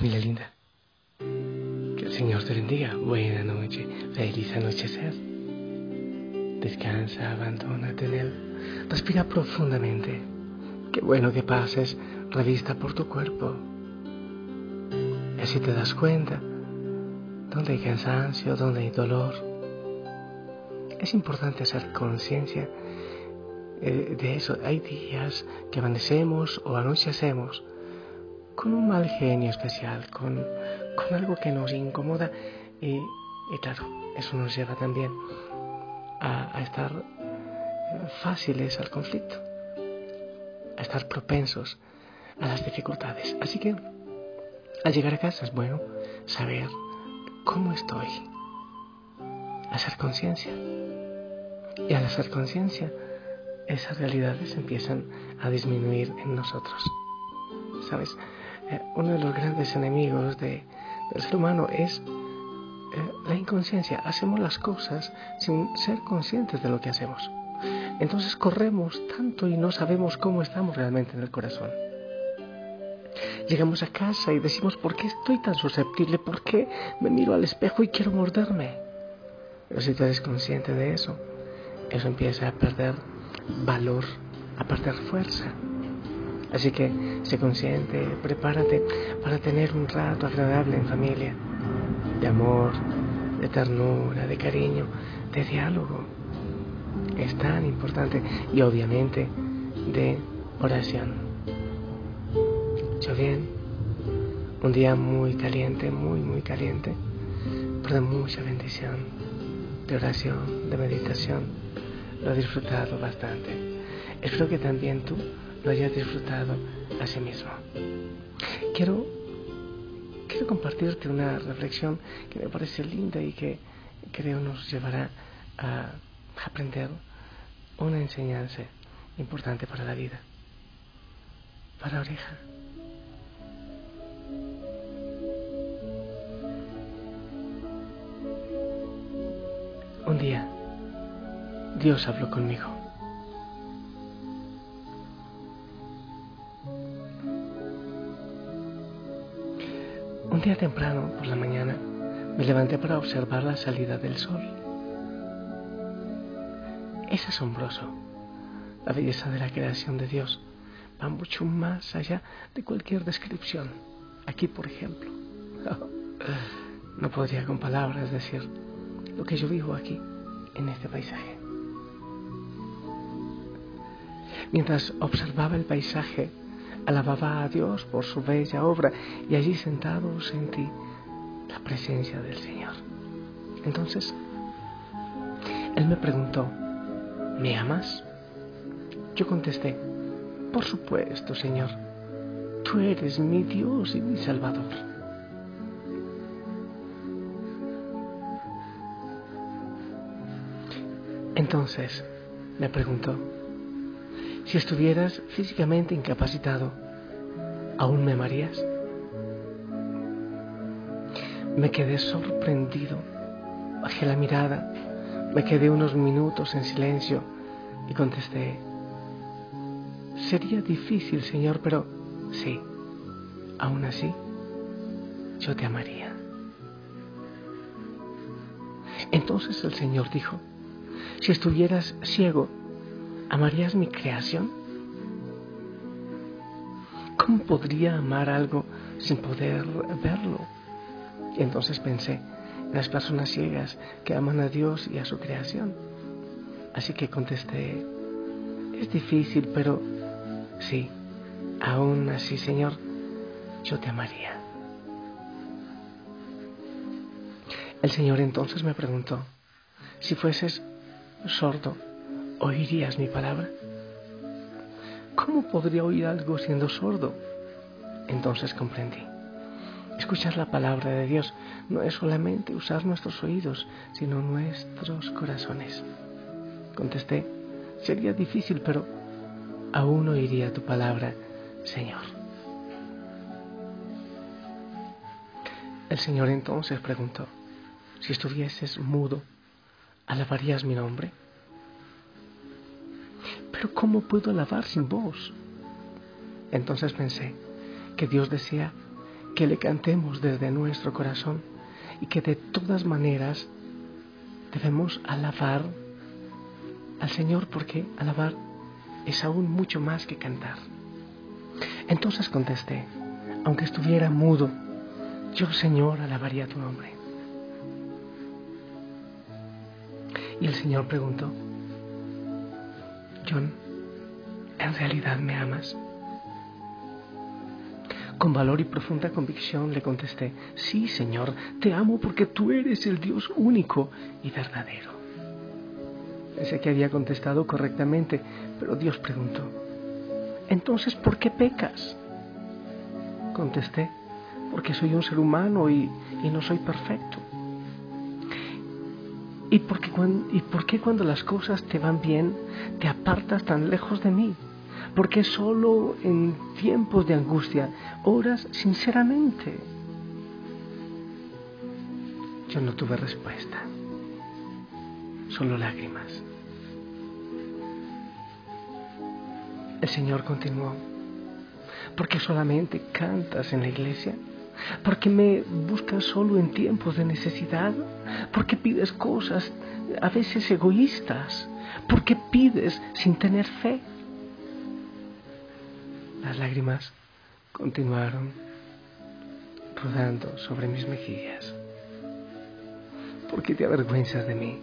Familia linda, que el Señor te bendiga. Buena noche, feliz anochecer. Descansa, abandónate en Él. Respira profundamente. Qué bueno que pases revista por tu cuerpo. Y así te das cuenta donde hay cansancio, donde hay dolor. Es importante hacer conciencia eh, de eso. Hay días que amanecemos o anochecemos con un mal genio especial, con, con algo que nos incomoda y, y, claro, eso nos lleva también a, a estar fáciles al conflicto, a estar propensos a las dificultades. Así que al llegar a casa es bueno saber cómo estoy, hacer conciencia. Y al hacer conciencia, esas realidades empiezan a disminuir en nosotros. ¿Sabes? Eh, uno de los grandes enemigos de, del ser humano es eh, la inconsciencia. Hacemos las cosas sin ser conscientes de lo que hacemos. Entonces corremos tanto y no sabemos cómo estamos realmente en el corazón. Llegamos a casa y decimos, ¿por qué estoy tan susceptible? ¿Por qué me miro al espejo y quiero morderme? Pero si tú eres consciente de eso, eso empieza a perder valor, a perder fuerza. Así que sé consciente, prepárate para tener un rato agradable en familia, de amor, de ternura, de cariño, de diálogo. Es tan importante y obviamente de oración. Yo bien, un día muy caliente, muy, muy caliente, pero de mucha bendición, de oración, de meditación. Lo he disfrutado bastante. Espero que también tú lo hayas disfrutado a sí mismo. Quiero, quiero compartirte una reflexión que me parece linda y que creo nos llevará a aprender una enseñanza importante para la vida. Para oreja. Un día, Dios habló conmigo. Un día temprano, por la mañana, me levanté para observar la salida del sol. Es asombroso. La belleza de la creación de Dios va mucho más allá de cualquier descripción. Aquí, por ejemplo, no podría con palabras decir lo que yo vivo aquí, en este paisaje. Mientras observaba el paisaje, alababa a Dios por su bella obra y allí sentado sentí la presencia del Señor. Entonces, Él me preguntó, ¿me amas? Yo contesté, por supuesto, Señor, tú eres mi Dios y mi Salvador. Entonces me preguntó, si estuvieras físicamente incapacitado, ¿aún me amarías? Me quedé sorprendido, bajé la mirada, me quedé unos minutos en silencio y contesté, sería difícil, Señor, pero sí, aún así, yo te amaría. Entonces el Señor dijo, si estuvieras ciego, ¿Amarías mi creación? ¿Cómo podría amar algo sin poder verlo? Y entonces pensé en las personas ciegas que aman a Dios y a su creación. Así que contesté, es difícil, pero sí, aún así, Señor, yo te amaría. El Señor entonces me preguntó, si fueses sordo, ¿oirías mi palabra? ¿cómo podría oír algo siendo sordo? Entonces comprendí. Escuchar la palabra de Dios no es solamente usar nuestros oídos, sino nuestros corazones. Contesté, sería difícil, pero aún oiría tu palabra, Señor. El Señor entonces preguntó, si estuvieses mudo, ¿alabarías mi nombre? Pero ¿cómo puedo alabar sin voz? Entonces pensé que Dios desea que le cantemos desde nuestro corazón y que de todas maneras debemos alabar al Señor porque alabar es aún mucho más que cantar. Entonces contesté, aunque estuviera mudo, yo Señor alabaría tu nombre. Y el Señor preguntó, ¿en realidad me amas? Con valor y profunda convicción le contesté, sí, Señor, te amo porque tú eres el Dios único y verdadero. Pensé que había contestado correctamente, pero Dios preguntó, entonces, ¿por qué pecas? Contesté, porque soy un ser humano y, no soy perfecto. ¿Y por, qué, ¿Y por qué cuando las cosas te van bien te apartas tan lejos de mí? Porque solo en tiempos de angustia oras sinceramente. Yo no tuve respuesta, solo lágrimas. El Señor continuó, porque solamente cantas en la iglesia ¿Por qué me buscas solo en tiempos de necesidad? ¿Por qué pides cosas a veces egoístas? ¿Por qué pides sin tener fe? Las lágrimas continuaron rodando sobre mis mejillas. ¿Por qué te avergüenzas de mí?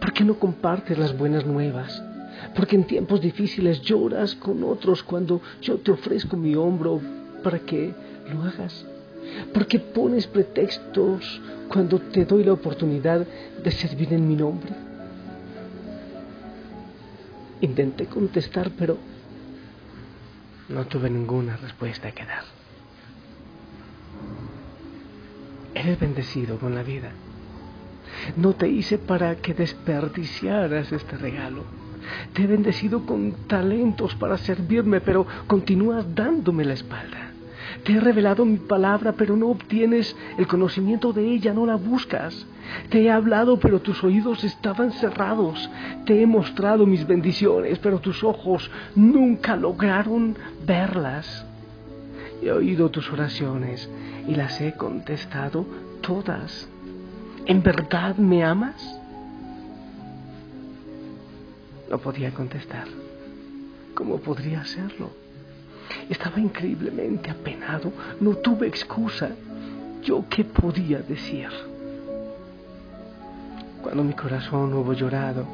¿Por qué no compartes las buenas nuevas? Porque en tiempos difíciles lloras con otros cuando yo te ofrezco mi hombro para que lo hagas. Porque pones pretextos cuando te doy la oportunidad de servir en mi nombre. Intenté contestar, pero no tuve ninguna respuesta que dar. Eres bendecido con la vida. No te hice para que desperdiciaras este regalo. Te he bendecido con talentos para servirme, pero continúas dándome la espalda. Te he revelado mi palabra, pero no obtienes el conocimiento de ella, no la buscas. Te he hablado, pero tus oídos estaban cerrados. Te he mostrado mis bendiciones, pero tus ojos nunca lograron verlas. He oído tus oraciones y las he contestado todas. ¿En verdad me amas? No podía contestar. ¿Cómo podría hacerlo? Estaba increíblemente apenado, no tuve excusa. ¿Yo qué podía decir? Cuando mi corazón hubo llorado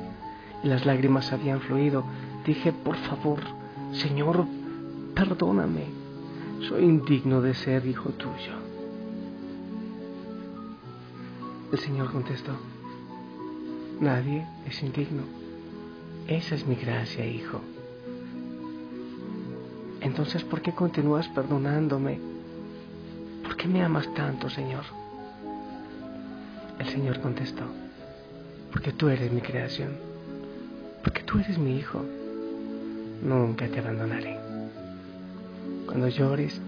y las lágrimas habían fluido, dije, por favor, Señor, perdóname, soy indigno de ser hijo tuyo. El Señor contestó, nadie es indigno. Esa es mi gracia, hijo. Entonces, ¿por qué continúas perdonándome? ¿Por qué me amas tanto, Señor? El Señor contestó, porque tú eres mi creación, porque tú eres mi hijo, nunca te abandonaré. Cuando llores,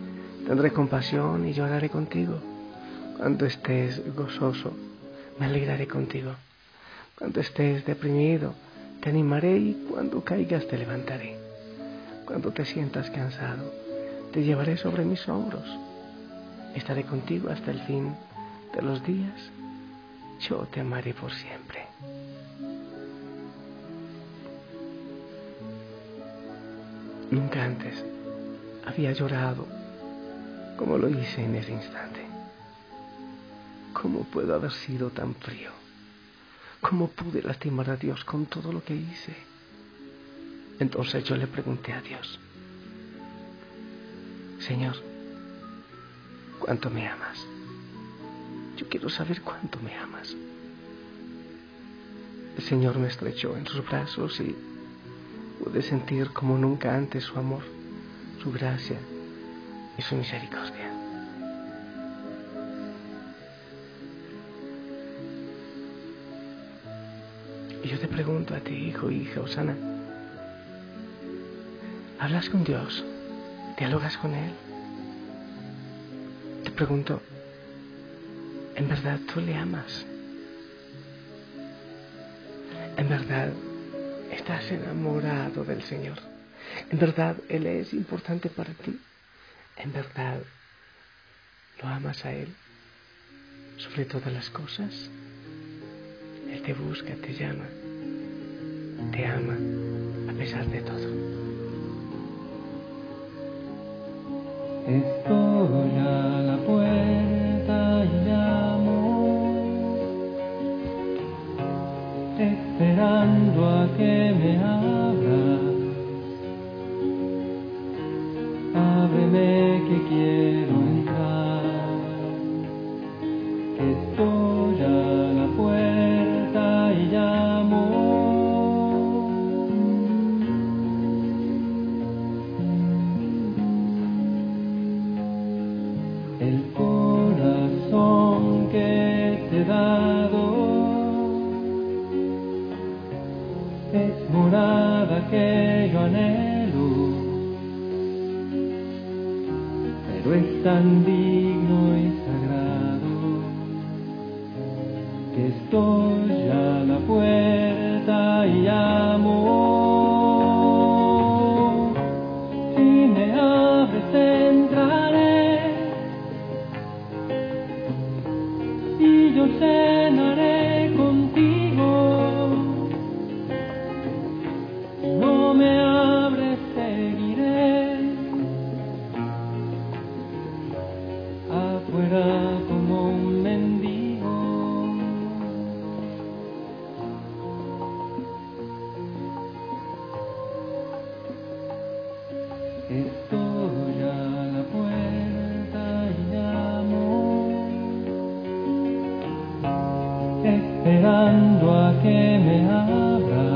tendré compasión y lloraré contigo. Cuando estés gozoso, me alegraré contigo. Cuando estés deprimido, te animaré y cuando caigas te levantaré. Cuando te sientas cansado, te llevaré sobre mis hombros. Estaré contigo hasta el fin de los días. Yo te amaré por siempre. Nunca antes había llorado como lo hice en ese instante. ¿Cómo puedo haber sido tan frío? ¿Cómo pude lastimar a Dios con todo lo que hice? Entonces yo le pregunté a Dios, Señor, ¿cuánto me amas? Yo quiero saber cuánto me amas. El Señor me estrechó en sus brazos y pude sentir como nunca antes su amor, su gracia y su misericordia. Y yo te pregunto a ti, hijo, hija, Osana, ¿hablas con Dios? ¿Dialogas con Él? Te pregunto, ¿en verdad tú le amas? ¿En verdad estás enamorado del Señor? ¿En verdad Él es importante para ti? ¿En verdad lo amas a Él sobre todas las cosas? Él te busca, te llama, te ama a pesar de todo. Estoy El corazón que te he dado. Es morada que yo anhelo, pero es tan esperando a que me abra.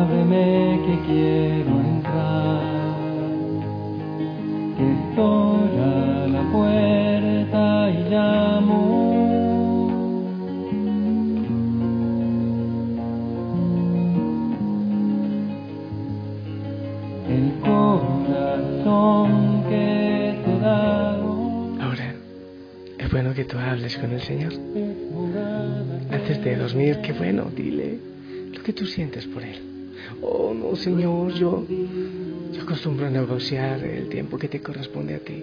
Ábreme que quiero entrar, que estoy a la puerta y llamo. El corazón bueno que tú hables con el Señor. Antes de dormir, qué bueno, dile lo que tú sientes por Él. Oh, no, Señor, yo, yo acostumbro a negociar el tiempo que te corresponde a ti.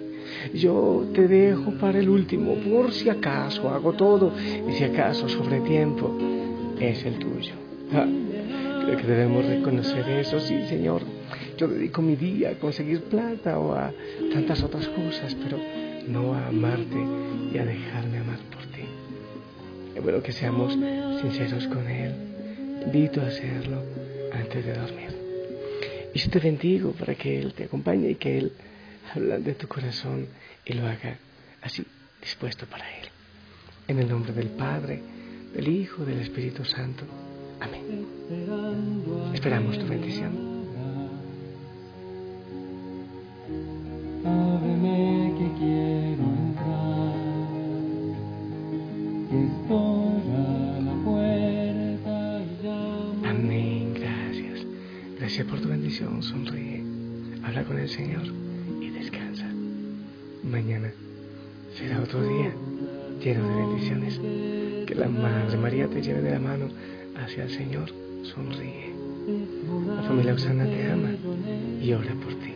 Yo te dejo para el último, por si acaso hago todo, y si acaso sobre tiempo es el tuyo. Ah, creo que debemos reconocer eso, sí, Señor. Yo dedico mi día a conseguir plata o a tantas otras cosas, pero no a amarte y a dejarme amar por ti. Es bueno que seamos sinceros con Él. Invito a hacerlo antes de dormir. Y yo te bendigo para que Él te acompañe y que Él habla de tu corazón y lo haga así, dispuesto para Él. En el nombre del Padre, del Hijo, del Espíritu Santo. Amén. Esperamos tu bendición. Sonríe. Habla con el Señor y descansa. Mañana será otro día lleno de bendiciones. Que la Madre María te lleve de la mano hacia el Señor. Sonríe. La familia Osana te ama y ora por ti.